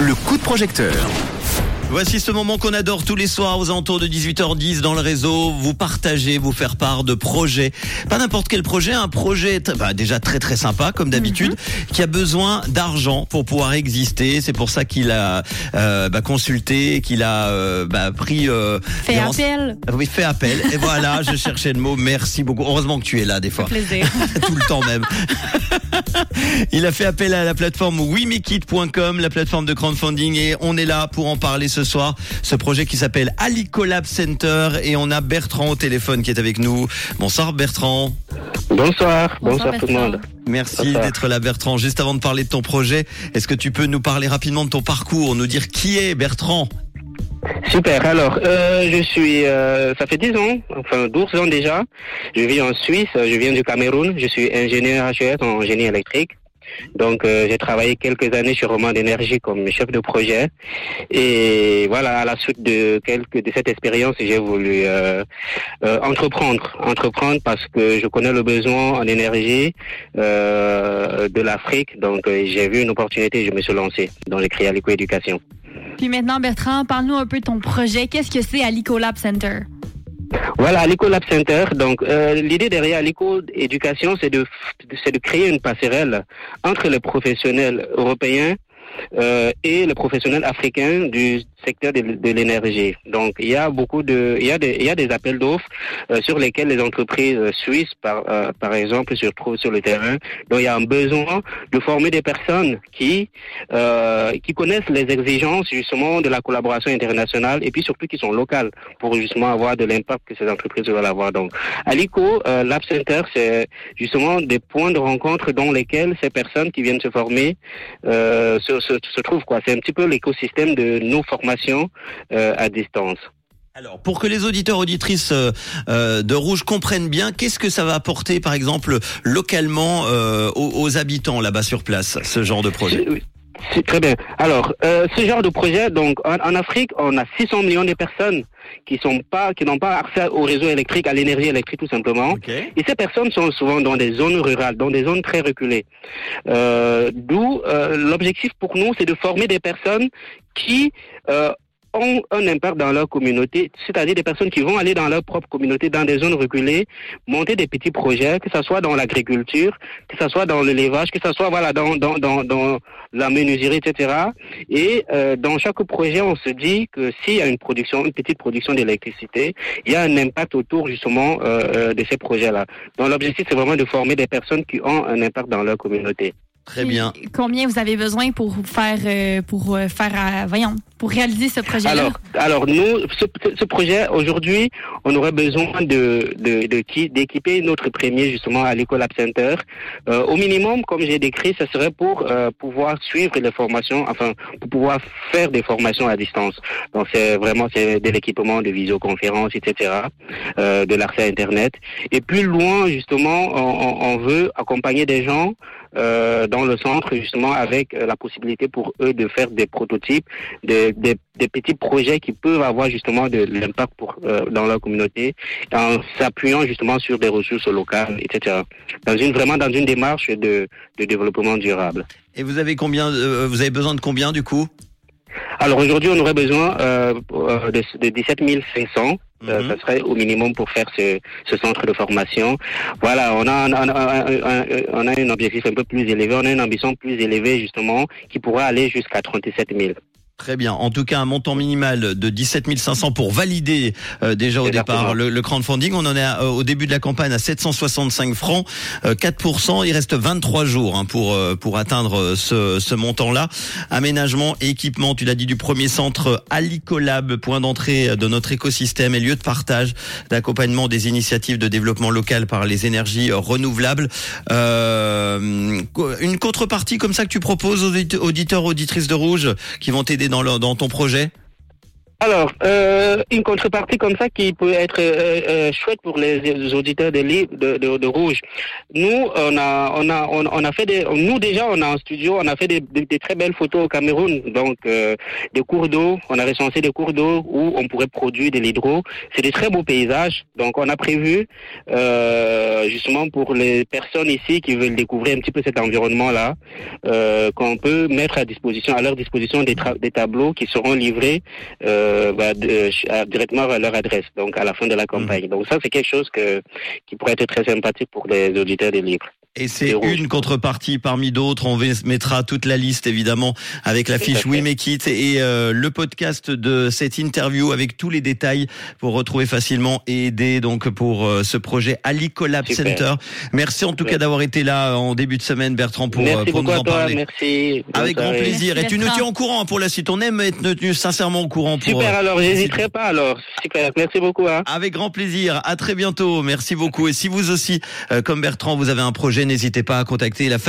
Le coup de projecteur. Voici ce moment qu'on adore tous les soirs aux alentours de 18h10 dans le réseau. Vous partagez, vous faire part de projets. Pas n'importe quel projet, un projet bah, déjà très très sympa comme d'habitude, Mhm. qui a besoin d'argent pour pouvoir exister. C'est pour ça qu'il a euh, bah, consulté, qu'il a euh, bah, pris... euh, Fait appel. Oui, fait appel. Et voilà, je cherchais le mot. Merci beaucoup. Heureusement que tu es là des fois. Plaisir. tout le temps même. Il a fait appel à la plateforme wimekit.com, la plateforme de crowdfunding, et on est là pour en parler ce soir. Ce projet qui s'appelle Alicolab Center, et on a Bertrand au téléphone qui est avec nous. Bonsoir Bertrand. Bonsoir, Bonsoir, bonsoir, tout le monde. Merci d'être là Bertrand. Juste avant de parler de ton projet, est-ce que tu peux nous parler rapidement de ton parcours, nous dire qui est Bertrand? Super, alors, euh, je suis, euh, ça fait 10 ans, enfin 12 ans déjà. Je vis en Suisse, je viens du Cameroun, je suis ingénieur HES en génie électrique. Donc, euh, j'ai travaillé quelques années chez Roman d'énergie comme chef de projet. Et voilà, à la suite de quelques de cette expérience, j'ai voulu euh, euh, entreprendre, entreprendre parce que je connais le besoin en énergie euh, de l'Afrique. Donc, euh, j'ai vu une opportunité, je me suis lancé dans les créa éducation. Puis maintenant, Bertrand, parle-nous un peu de ton projet. Qu'est-ce que c'est à l'Ecolab Center? Voilà, l'Eco Lab Center. Donc, euh, l'idée derrière l'Eco Éducation, c'est de, c'est de créer une passerelle entre les professionnels européens euh, et les professionnels africains du secteur de, l'énergie. Donc, il y a beaucoup de, il y a des, il y a des appels d'offres euh, sur lesquels les entreprises euh, suisses, par, euh, par exemple, se retrouvent sur le terrain. Donc, il y a un besoin de former des personnes qui, qui connaissent les exigences justement de la collaboration internationale et puis surtout qui sont locales pour justement avoir de l'impact que ces entreprises veulent avoir. Donc, à l'ICO, Lab Center, c'est justement des points de rencontre dans lesquels ces personnes qui viennent se former se, se, se trouvent. quoi. C'est un petit peu l'écosystème de nos formations euh, à distance. Alors, pour que les auditeurs auditrices euh, euh, de Rouge comprennent bien, qu'est-ce que ça va apporter, par exemple, localement euh, aux, aux habitants là-bas sur place, ce genre de projet? Très bien. Alors, euh, ce genre de projet, donc en, en Afrique, on a 600 millions de personnes qui sont pas, qui n'ont pas accès au réseau électrique, à l'énergie électrique tout simplement. Et ces personnes sont souvent dans des zones rurales, dans des zones très reculées. Euh, D'où euh, l'objectif pour nous, c'est de former des personnes qui euh, ont un impact dans leur communauté, c'est-à-dire des personnes qui vont aller dans leur propre communauté, dans des zones reculées, monter des petits projets, que ce soit dans l'agriculture, que ce soit dans l'élevage, que ce soit voilà dans dans dans, dans la menuiserie, etc. Et euh, dans chaque projet, on se dit que s'il y a une production, une petite production d'électricité, il y a un impact autour justement euh, euh, de ces projets-là. Donc l'objectif, c'est vraiment de former des personnes qui ont un impact dans leur communauté. Très bien. Combien vous avez besoin pour faire, euh, pour euh, faire, euh, voyons, pour réaliser ce projet-là? Alors, alors nous, ce, ce projet aujourd'hui, on aurait besoin de de- de qui- d'équiper notre premier justement à l'Ecolab Center. Euh, au minimum, comme j'ai décrit, ce serait pour euh, pouvoir suivre les formations, enfin pour pouvoir faire des formations à distance. Donc c'est vraiment c'est de l'équipement de visioconférence, etc., euh, de l'accès à Internet. Et plus loin, justement, on- on veut accompagner des gens euh, dans le centre justement avec euh, la possibilité pour eux de faire des prototypes, des, des, des petits projets qui peuvent avoir justement de l'impact pour euh, dans leur communauté en s'appuyant justement sur des ressources locales, etc. Dans une vraiment dans une démarche de, de développement durable. Et vous avez combien euh, Vous avez besoin de combien du coup? Alors aujourd'hui, on aurait besoin euh, euh, de, de 17 500. Euh, Mhm. ça serait au minimum pour faire ce, ce centre de formation. Voilà, on a, un- un- un- on a un objectif un peu plus élevé, on a une ambition plus élevée justement qui pourrait aller jusqu'à 37 000. Très bien. En tout cas, un montant minimal de 17 500 pour valider euh, déjà au Exactement. départ le, le crowdfunding. On en est à- euh, au début de la campagne à 765 francs, euh, 4%. Il reste 23 jours hein, pour euh, pour atteindre euh, ce, ce montant-là. Aménagement et équipement, tu l'as dit, du premier centre Alicolab, point d'entrée de notre écosystème et lieu de partage, d'accompagnement des initiatives de développement local par les énergies euh, renouvelables. Euh, une contrepartie comme ça que tu proposes aux audite- auditeurs, auditrices de Rouge qui vont t'aider dans, ton projet? Alors, euh, une contrepartie comme ça qui peut être euh, euh, chouette pour les, auditeurs de, de, de, de Rouge. Nous, on a, on a, on, a fait des, nous déjà, on a un studio, on a fait des, très belles photos au Cameroun, donc euh, des cours d'eau, on a recensé des cours d'eau où on pourrait produire de l'hydro. C'est des très beaux paysages, donc on a prévu euh, justement pour les personnes ici qui veulent découvrir un petit peu cet environnement-là, qu'on peut mettre à disposition, à leur disposition des, des tableaux qui seront livrés. Euh, bah, de- à- directement à leur adresse, donc à la fin de la campagne. Donc ça, c'est quelque chose que, qui pourrait être très sympathique pour les auditeurs des livres. Et c'est une contrepartie parmi d'autres. On mettra toute la liste évidemment avec la fiche. We Make It et euh, le podcast de cette interview avec tous les détails pour retrouver facilement et aider donc pour euh, ce projet Ali Collab Super. Center. Merci en tout cas d'avoir été là en début de semaine Bertrand pour, euh, merci pour nous en toi, parler. merci. Avec grand plaisir. Merci, Et tu nous tiens au courant pour la suite. On aime être tenu sincèrement au courant pour. Super, euh, alors j'hésiterai pas alors. Super, merci beaucoup. Hein. Avec grand plaisir. À très bientôt. Merci beaucoup. Et si vous aussi, euh, comme Bertrand, vous avez un projet, n'hésitez pas à contacter la fabuleuse